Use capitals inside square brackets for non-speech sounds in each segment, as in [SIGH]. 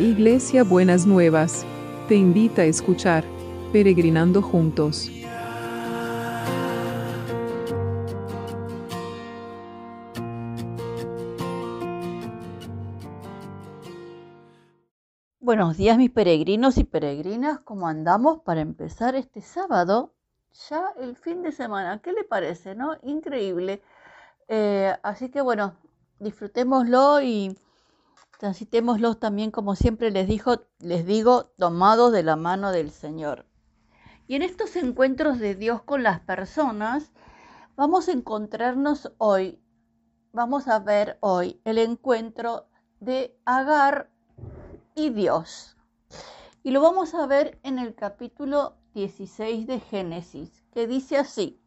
Iglesia Buenas Nuevas, te invita a escuchar Peregrinando Juntos. Buenos días mis peregrinos y peregrinas, ¿cómo andamos para empezar este sábado? Ya el fin de semana, ¿qué le parece? ¿No? Increíble. Eh, así que bueno, disfrutémoslo y transitémoslo también, como siempre les, dijo, les digo, tomados de la mano del Señor. Y en estos encuentros de Dios con las personas, vamos a encontrarnos hoy, vamos a ver hoy el encuentro de Agar y Dios. Y lo vamos a ver en el capítulo 16 de Génesis, que dice así.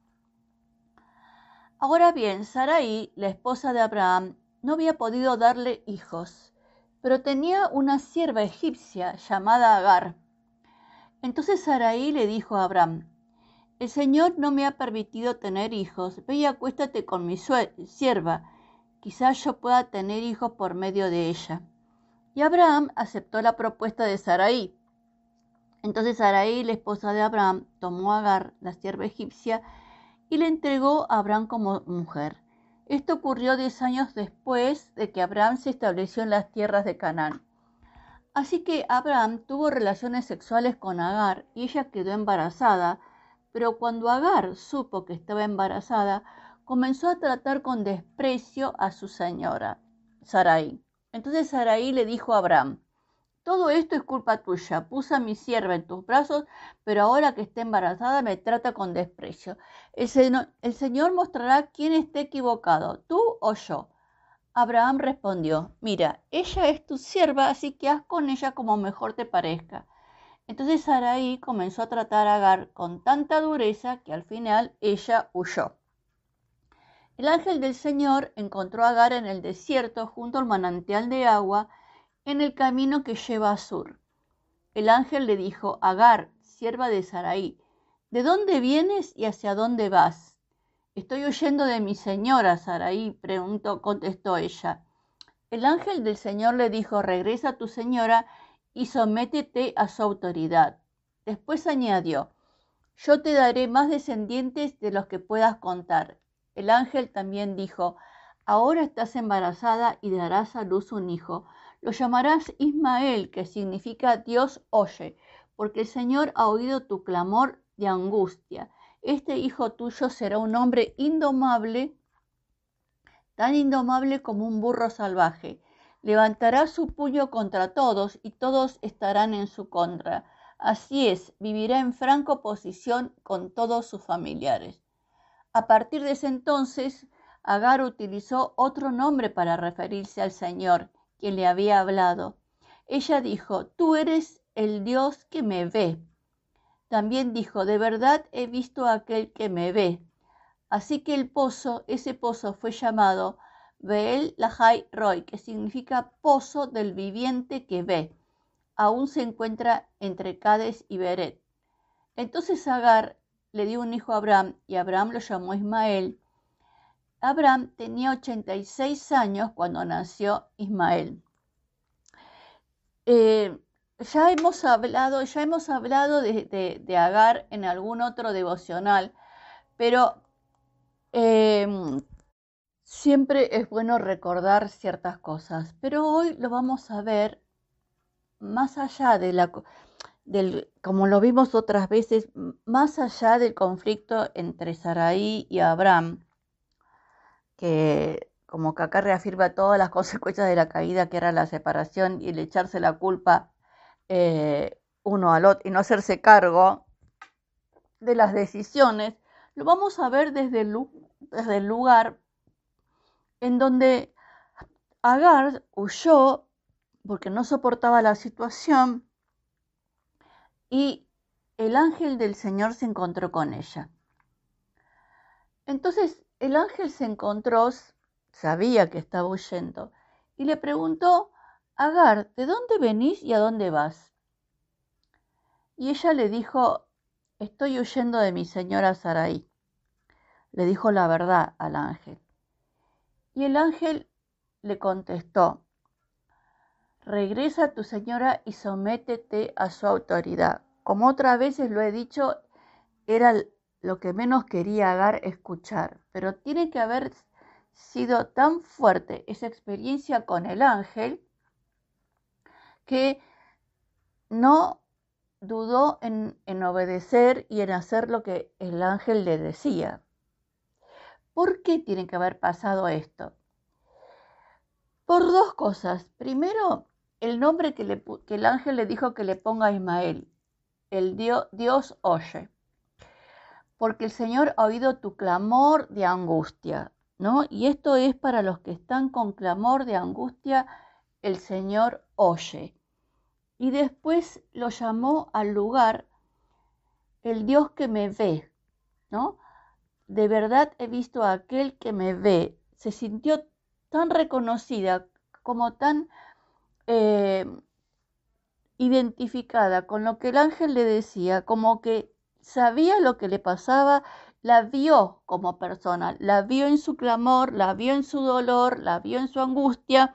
Ahora bien, Sarai, la esposa de Abraham, no había podido darle hijos, pero tenía una sierva egipcia llamada Agar. Entonces Sarai le dijo a Abraham, el Señor no me ha permitido tener hijos, ve y acuéstate con mi sierva, quizás yo pueda tener hijos por medio de ella. Y Abraham aceptó la propuesta de Sarai. Entonces Sarai, la esposa de Abraham, tomó a Agar, la sierva egipcia, y le entregó a Abraham como mujer. Esto ocurrió diez años después de que Abraham se estableció en las tierras de Canaán. Así que Abraham tuvo relaciones sexuales con Agar y ella quedó embarazada, pero cuando Agar supo que estaba embarazada, comenzó a tratar con desprecio a su señora, Sarai. Entonces Sarai le dijo a Abraham, todo esto es culpa tuya. Puse a mi sierva en tus brazos, pero ahora que está embarazada me trata con desprecio. El, Señor mostrará quién esté equivocado, tú o yo. Abraham respondió, mira, ella es tu sierva, así que haz con ella como mejor te parezca. Entonces Sarai comenzó a tratar a Agar con tanta dureza que al final ella huyó. El ángel del Señor encontró a Agar en el desierto junto al manantial de agua en el camino que lleva a Sur. El ángel le dijo, Agar, sierva de Sarai, ¿de dónde vienes y hacia dónde vas? Estoy huyendo de mi señora, Sarai, preguntó, contestó ella. El ángel del Señor le dijo, regresa a tu señora y sométete a su autoridad. Después añadió, yo te daré más descendientes de los que puedas contar. El ángel también dijo, ahora estás embarazada y darás a luz un hijo lo llamarás Ismael, que significa Dios oye, porque el Señor ha oído tu clamor de angustia. Este hijo tuyo será un hombre indomable, tan indomable como un burro salvaje. Levantará su puño contra todos y todos estarán en su contra. Así es, vivirá en franca oposición con todos sus familiares. A partir de ese entonces, Agar utilizó otro nombre para referirse al Señor quien le había hablado. Ella dijo, tú eres el Dios que me ve. También dijo, de verdad he visto a aquel que me ve. Así que el pozo, ese pozo fue llamado Beel Lahai Roy, que significa pozo del viviente que ve. Aún se encuentra entre Cades y Beret. Entonces Agar le dio un hijo a Abraham y Abraham lo llamó Ismael Abraham tenía 86 años cuando nació Ismael. Eh, ya hemos hablado, ya hemos hablado de, Agar en algún otro devocional, pero em, siempre es bueno recordar ciertas cosas. Pero hoy lo vamos a ver más allá de la, del, como lo vimos otras veces, más allá del conflicto entre Sarai y Abraham que como que acá reafirma todas las [LAUGHS] consecuencias de la caída, que era la separación y el echarse la culpa eh, uno al otro y no hacerse cargo de las decisiones, lo vamos a ver desde el, desde el lugar en donde Agar huyó porque no soportaba la situación y el ángel del Señor se encontró con ella. Entonces el ángel se encontró, sabía que estaba huyendo, y le preguntó, Agar, ¿de dónde venís y a dónde vas? Y ella le dijo, estoy huyendo de mi señora Sarai. Le dijo la verdad al ángel. Y el ángel le contestó, regresa a tu señora y sométete a su autoridad. Como otras veces lo he dicho, era lo que menos quería Agar escuchar, pero tiene que haber sido tan fuerte esa experiencia con el ángel que no dudó en, en, obedecer y en hacer lo que el ángel le decía. ¿Por qué tiene que haber pasado esto? Por dos cosas. Primero, el nombre que, el ángel le dijo que le ponga a Ismael. El Dios, Dios oye. Porque el Señor ha oído tu clamor de angustia. ¿no? Y esto es para los que están con clamor de angustia, el Señor oye. Y después lo llamó al lugar el Dios que me ve, ¿no? De verdad he visto a aquel que me ve. Se sintió tan reconocida, como tan eh, identificada con lo que el ángel le decía, como que sabía lo que le pasaba, la vio como persona, la vio en su clamor, la vio en su dolor, la vio en su angustia,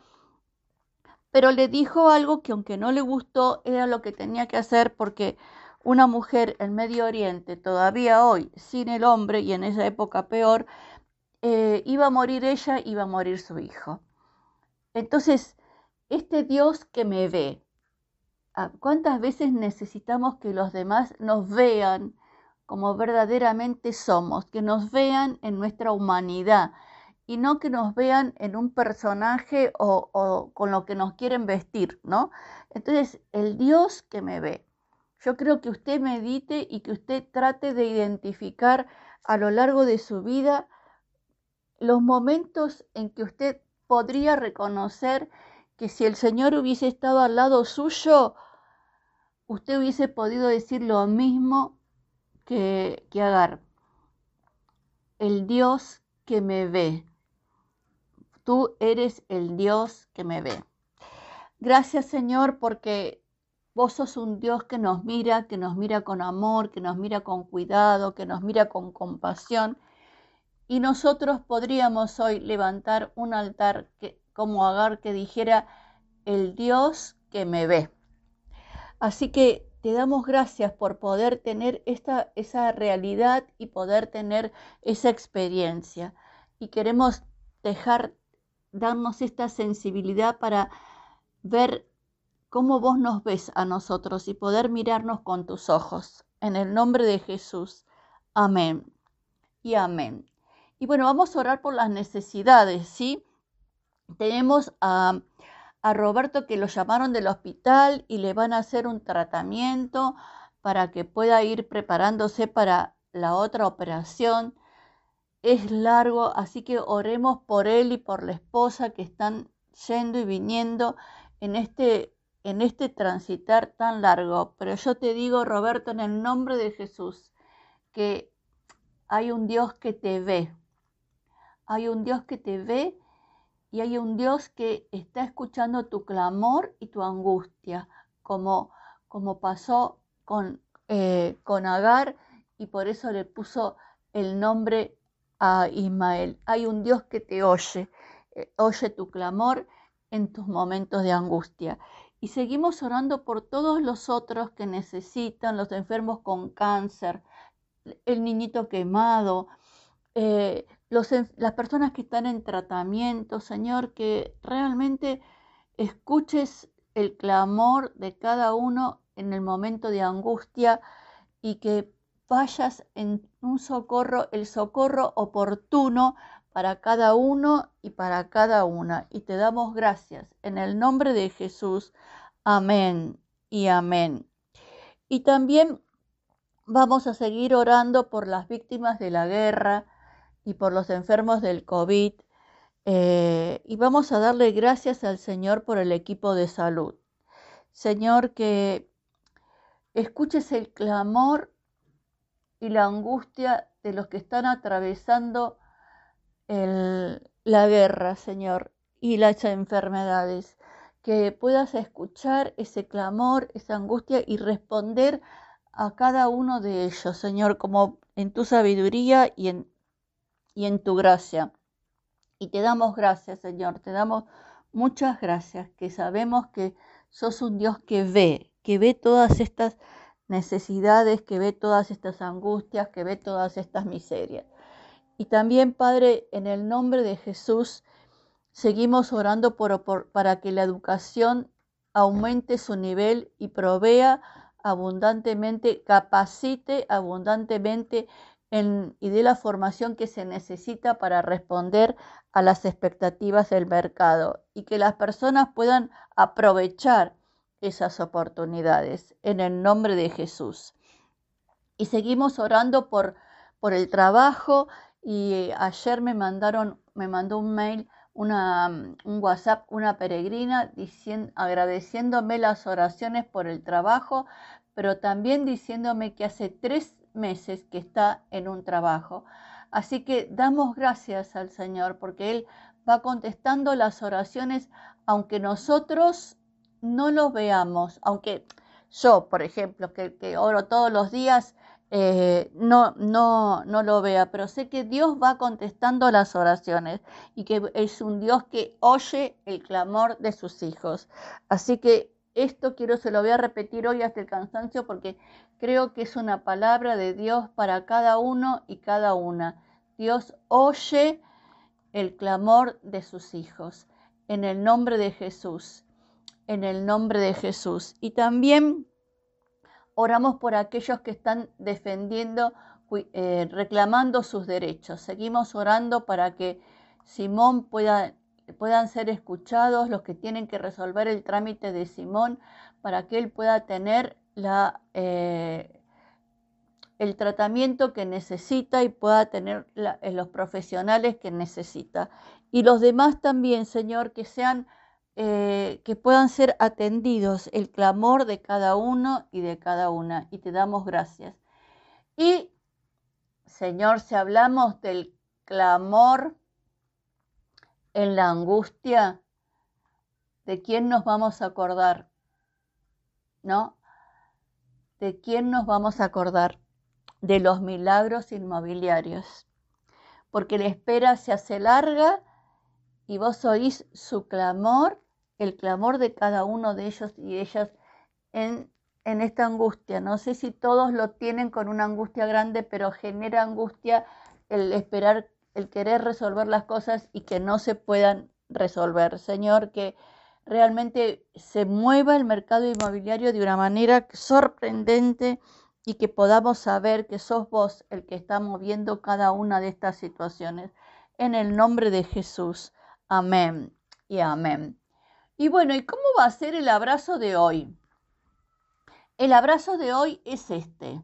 pero le dijo algo que aunque no le gustó, era lo que tenía que hacer porque una mujer en Medio Oriente, todavía hoy, sin el hombre y en esa época peor, eh, iba a morir ella, iba a morir su hijo. Entonces, este Dios que me ve, ¿cuántas veces necesitamos que los demás nos vean como verdaderamente somos, que nos vean en nuestra humanidad y no que nos vean en un personaje o, o con lo que nos quieren vestir, ¿no? Entonces, el Dios que me ve. Yo creo que usted medite y que usted trate de identificar a lo largo de su vida los momentos en que usted podría reconocer que si el Señor hubiese estado al lado suyo, usted hubiese podido decir lo mismo que, que Agar. El Dios que me ve. Tú eres el Dios que me ve. Gracias Señor porque vos sos un Dios que nos mira, que nos mira con amor, que nos mira con cuidado, que nos mira con compasión y nosotros podríamos hoy levantar un altar que, como Agar que dijera, el Dios que me ve. Así que te damos gracias por poder tener esta, esa realidad y poder tener esa experiencia. Y queremos dejar, darnos esta sensibilidad para ver cómo vos nos ves a nosotros y poder mirarnos con tus ojos. En el nombre de Jesús. Amén y amén. Y bueno, vamos a orar por las necesidades, ¿sí? Tenemos a, Roberto que lo llamaron del hospital y le van a hacer un tratamiento para que pueda ir preparándose para la otra operación. Es largo, así que oremos por él y por la esposa que están yendo y viniendo en este, en este transitar tan largo. Pero yo te digo, Roberto, en el nombre de Jesús, que hay un Dios que te ve, hay un Dios que te ve y hay un Dios que está escuchando tu clamor y tu angustia, como, como pasó con, eh, con Agar y por eso le puso el nombre a Ismael. Hay un Dios que te oye, eh, oye tu clamor en tus momentos de angustia. Y seguimos orando por todos los otros que necesitan, los enfermos con cáncer, el niñito quemado, eh, las personas que están en tratamiento, Señor, que realmente escuches el clamor de cada uno en el momento de angustia y que vayas en un socorro, el socorro oportuno para cada uno y para cada una. Y te damos gracias en el nombre de Jesús. Amén y amén. Y también vamos a seguir orando por las víctimas de la guerra, y por los enfermos del COVID. Eh, y vamos a darle gracias al Señor por el equipo de salud. Señor, que escuches el clamor y la angustia de los que están atravesando la guerra, Señor, y las enfermedades. Que puedas escuchar ese clamor, esa angustia y responder a cada uno de ellos, Señor, como en tu sabiduría y en y en tu gracia. Y te damos gracias, Señor, te damos Muchas gracias, que sabemos que sos un Dios que ve, que ve todas estas necesidades, que ve todas estas angustias, que ve todas estas miserias. Y también, Padre, en el nombre de Jesús, seguimos orando por, para que la educación aumente su nivel y provea abundantemente, capacite abundantemente y dé la formación que se necesita para responder a las expectativas del mercado y que las personas puedan aprovechar esas oportunidades en el nombre de Jesús. Y seguimos orando por, por el trabajo y ayer me mandaron, me mandó un mail, una, un WhatsApp, una peregrina diciendo, agradeciéndome las oraciones por el trabajo, pero también diciéndome que hace tres meses que está en un trabajo. Así que damos gracias al Señor porque Él va contestando las oraciones aunque nosotros no lo veamos, aunque yo, por ejemplo, que, oro todos los días, eh, no, no, no lo vea, pero sé que Dios va contestando las oraciones y que es un Dios que oye el clamor de sus hijos. Así que esto quiero, se lo voy a repetir hoy hasta el cansancio porque creo que es una palabra de Dios para cada uno y cada una. Dios oye el clamor de sus hijos. En el nombre de Jesús. En el nombre de Jesús. Y también oramos por aquellos que están defendiendo, eh, reclamando sus derechos. Seguimos orando para que Simón pueda puedan ser escuchados los que tienen que resolver el trámite de Simón para que él pueda tener la, eh, el tratamiento que necesita y pueda tener eh, los profesionales que necesita. Y los demás también, Señor, que sean, eh, que puedan ser atendidos el clamor de cada uno y de cada una. Y te damos gracias. Y, Señor, si hablamos del clamor en la angustia, ¿de quién nos vamos a acordar? ¿No? ¿De quién nos vamos a acordar? De los milagros inmobiliarios. Porque la espera se hace larga y vos oís su clamor, el clamor de cada uno de ellos y ellas en, en esta angustia. No sé si todos lo tienen con una angustia grande, pero genera angustia el esperar el querer resolver las cosas y que no se puedan resolver. Señor, que realmente se mueva el mercado inmobiliario de una manera sorprendente y que podamos saber que sos vos el que está moviendo cada una de estas situaciones. En el nombre de Jesús. Amén y amén. Y bueno, ¿y cómo va a ser el abrazo de hoy? El abrazo de hoy es este.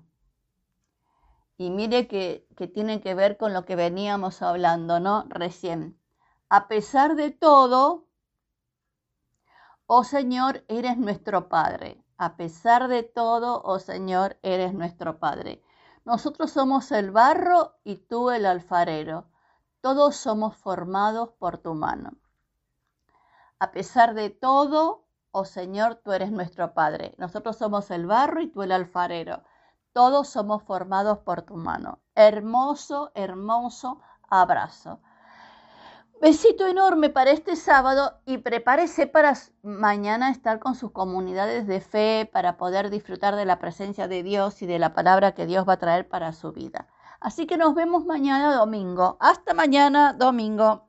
Y mire que, tiene que ver con lo que veníamos hablando, ¿no? Recién. A pesar de todo, oh Señor, eres nuestro Padre. A pesar de todo, oh Señor, eres nuestro Padre. Nosotros somos el barro y tú el alfarero. Todos somos formados por tu mano. A pesar de todo, oh Señor, tú eres nuestro Padre. Nosotros somos el barro y tú el alfarero. Todos somos formados por tu mano. Hermoso, hermoso abrazo. Besito enorme para este sábado y prepárese para mañana estar con sus comunidades de fe para poder disfrutar de la presencia de Dios y de la palabra que Dios va a traer para su vida. Así que nos vemos mañana domingo. Hasta mañana domingo.